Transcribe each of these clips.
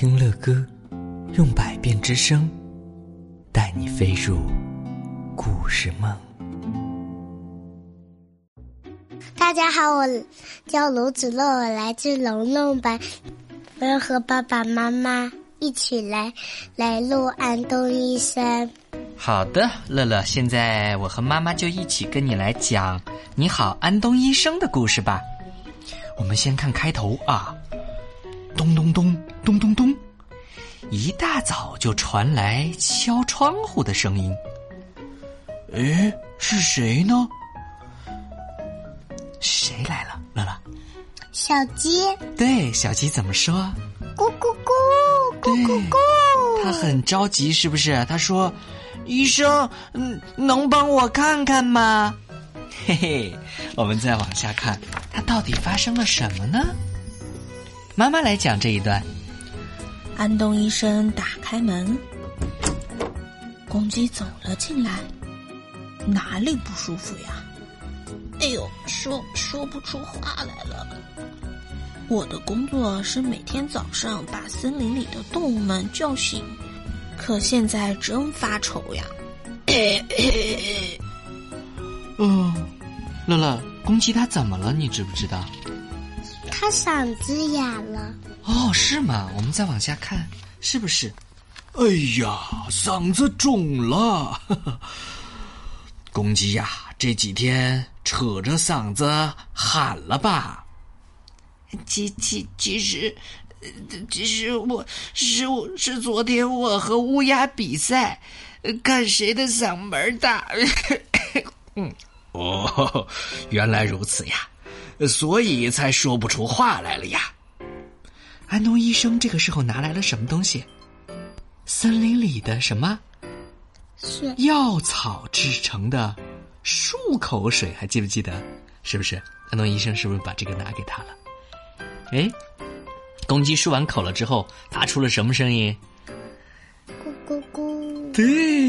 听乐歌，用百变之声带你飞入故事梦。大家好，我叫卢子乐，我来自龙龙班，我要和爸爸妈妈一起来来录安东医生。好的，乐乐，现在我和妈妈就一起跟你来讲《你好，安东医生》的故事吧。我们先看开头啊，咚咚咚咚咚咚，一大早就传来敲窗户的声音。哎，是谁呢？谁来了？乐乐，小鸡，对，小鸡怎么说？咕咕咕，咕咕咕。他很着急，是不是？他说。医生，嗯，能帮我看看吗？嘿嘿，我们再往下看，它到底发生了什么呢？妈妈来讲这一段。安东医生打开门，公鸡走了进来，哪里不舒服呀？哎呦，说说不出话来了。我的工作是每天早上把森林里的动物们叫醒。可现在真发愁呀！嗯，乐乐，公鸡它怎么了？你知不知道？它嗓子哑了。哦，是吗？我们再往下看，是不是？哎呀，嗓子肿了！公鸡呀，这几天扯着嗓子喊了吧？其其其实。其实我是我是昨天我和乌鸦比赛，看谁的嗓门大。嗯，哦，原来如此呀，所以才说不出话来了呀。安东医生这个时候拿来了什么东西？森林里的什么？是药草制成的漱口水，还记不记得？是不是？安东医生是不是把这个拿给他了？哎。公鸡漱完口了之后，发出了什么声音？咕咕咕！对，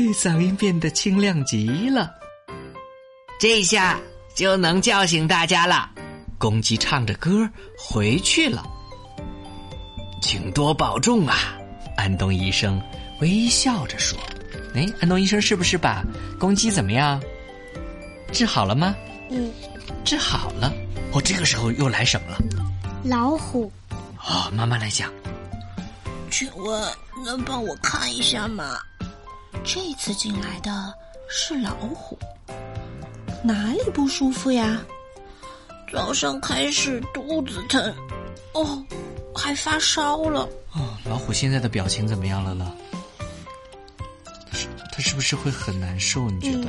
嗓音变得清亮极了。这下就能叫醒大家了。公鸡唱着歌回去了。请多保重啊！安东医生微笑着说：“哎，安东医生是不是把公鸡怎么样治好了吗？”“嗯，治好了。”哦，这个时候又来什么了？老虎。哦，妈妈来讲。请问能帮我看一下吗？这次进来的是老虎，哪里不舒服呀？早上开始肚子疼，哦，还发烧了。哦，老虎现在的表情怎么样了呢？它是不是会很难受？你觉得？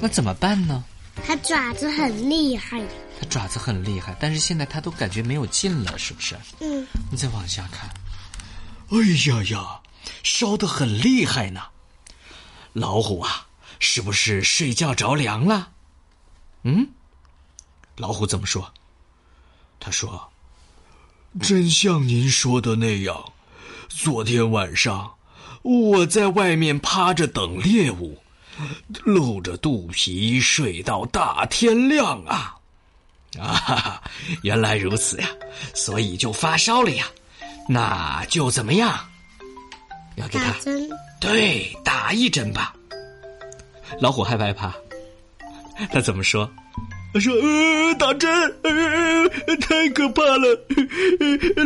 那怎么办呢？它爪子很厉害。它爪子很厉害，但是现在它都感觉没有劲了，是不是？嗯。你再往下看。哎呀呀，烧得很厉害呢。老虎啊，是不是睡觉着凉了？嗯。老虎怎么说？他说：“真像您说的那样，昨天晚上我在外面趴着等猎物。”露着肚皮睡到大天亮啊！啊，原来如此呀，所以就发烧了呀。那就怎么样？要给他打针？对，打一针吧。老虎害不害怕？他怎么说？他说：“呃，打针，呃，太可怕了。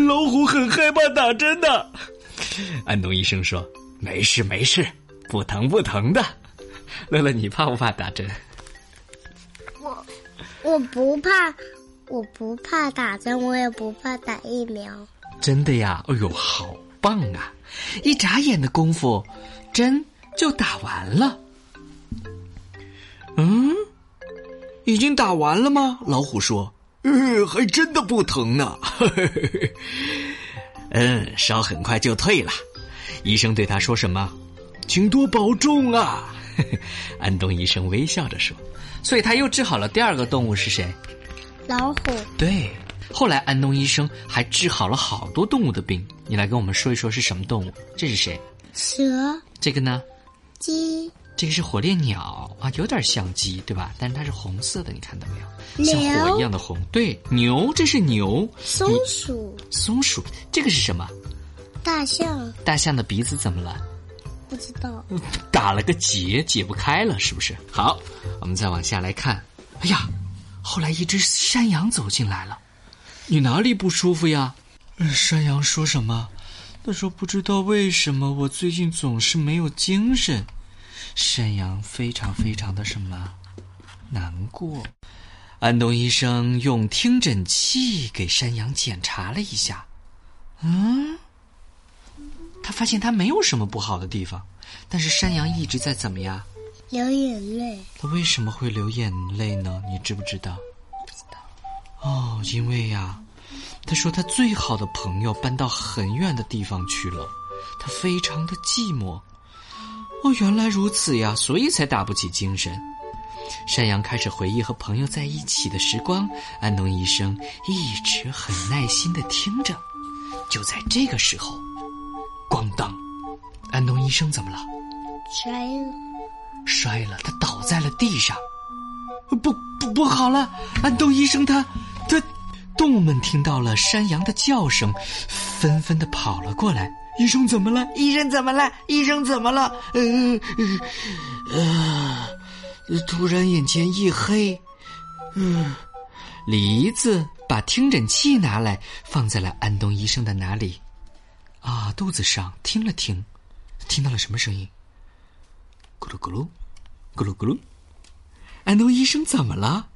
老虎很害怕打针的。”安东医生说：“没事，没事，不疼不疼的。”乐乐，你怕不怕打针？我我不怕，我不怕打针，我也不怕打疫苗。真的呀？哎呦，好棒啊！一眨眼的功夫，针就打完了。已经打完了吗？老虎说：“呃，还真的不疼呢。”嗯，烧很快就退了。医生对他说什么？请多保重啊！安东医生微笑着说：“所以他又治好了第二个动物是谁？老虎。对，后来安东医生还治好了好多动物的病。你来跟我们说一说是什么动物？这是谁？蛇。这个呢？鸡。这个是火烈鸟啊，有点像鸡，对吧？但是它是红色的，你看到没有？像火一样的红。对，牛，这是牛。松鼠。松鼠，这个是什么？大象大象的鼻子怎么了？不知道，打了个结，解不开了，是不是？好，我们再往下来看。哎呀，后来一只山羊走进来了，你哪里不舒服呀？山羊说什么？他说不知道为什么我最近总是没有精神。山羊非常非常的什么难过。安东医生用听诊器给山羊检查了一下，嗯，他发现他没有什么不好的地方，但是山羊一直在怎么样？流眼泪。他为什么会流眼泪呢？你知不知道？不知道。哦，因为呀，他说他最好的朋友搬到很远的地方去了，他非常的寂寞。哦，原来如此呀，所以才打不起精神。山羊开始回忆和朋友在一起的时光，安东医生一直很耐心的听着。就在这个时候，咣当，安东医生怎么了？摔了，摔了，他倒在了地上。不不不好了，安东医生他他，动物们听到了山羊的叫声，纷纷的跑了过来。医生怎么了？医生怎么了？医生怎么了？呃呃呃，突然眼前一黑。嗯，梨子把听诊器拿来，放在了安东医生的哪里？啊，肚子上。听了听，听到了什么声音？咕噜咕噜，咕噜咕噜。安东医生怎么了？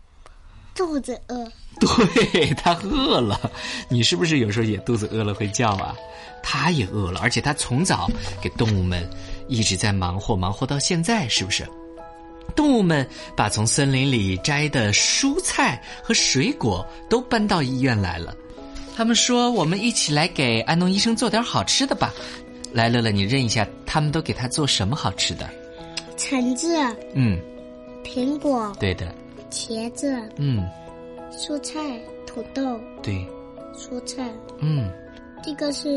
肚子饿。对他饿了。你是不是有时候也肚子饿了会叫啊？他也饿了，而且他从早给动物们一直在忙活，忙活到现在，是不是？动物们把从森林里摘的蔬菜和水果都搬到医院来了。他们说：“我们一起来给安东医生做点好吃的吧。”来，乐乐，你认一下，他们都给他做什么好吃的？橙子。嗯。苹果。对的。茄子。嗯。蔬菜，土豆。对。蔬菜。嗯。这个是。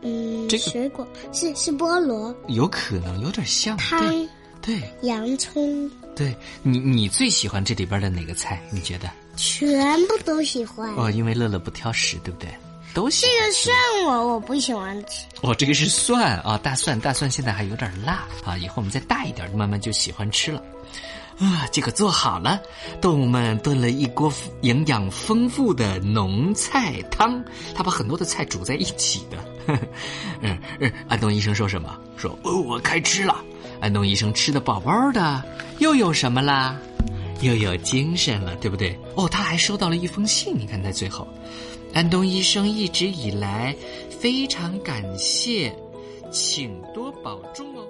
嗯，这个水果是是菠萝，有可能有点像汤，对，洋葱，对你你最喜欢这里边的哪个菜？你觉得？全部都喜欢哦，因为乐乐不挑食，对不对？都喜欢。这个蒜我我不喜欢吃。哦，这个是蒜啊，大蒜，大蒜现在还有点辣啊，以后我们再大一点，慢慢就喜欢吃了。啊，这个做好了，动物们炖了一锅营养丰富的浓菜汤，他把很多的菜煮在一起的。嗯嗯，安东医生说什么？说哦，我开吃了。安东医生吃的饱饱的，又有什么啦？又有精神了，对不对？哦，他还收到了一封信，你看在最后，安东医生一直以来非常感谢，请多保重哦。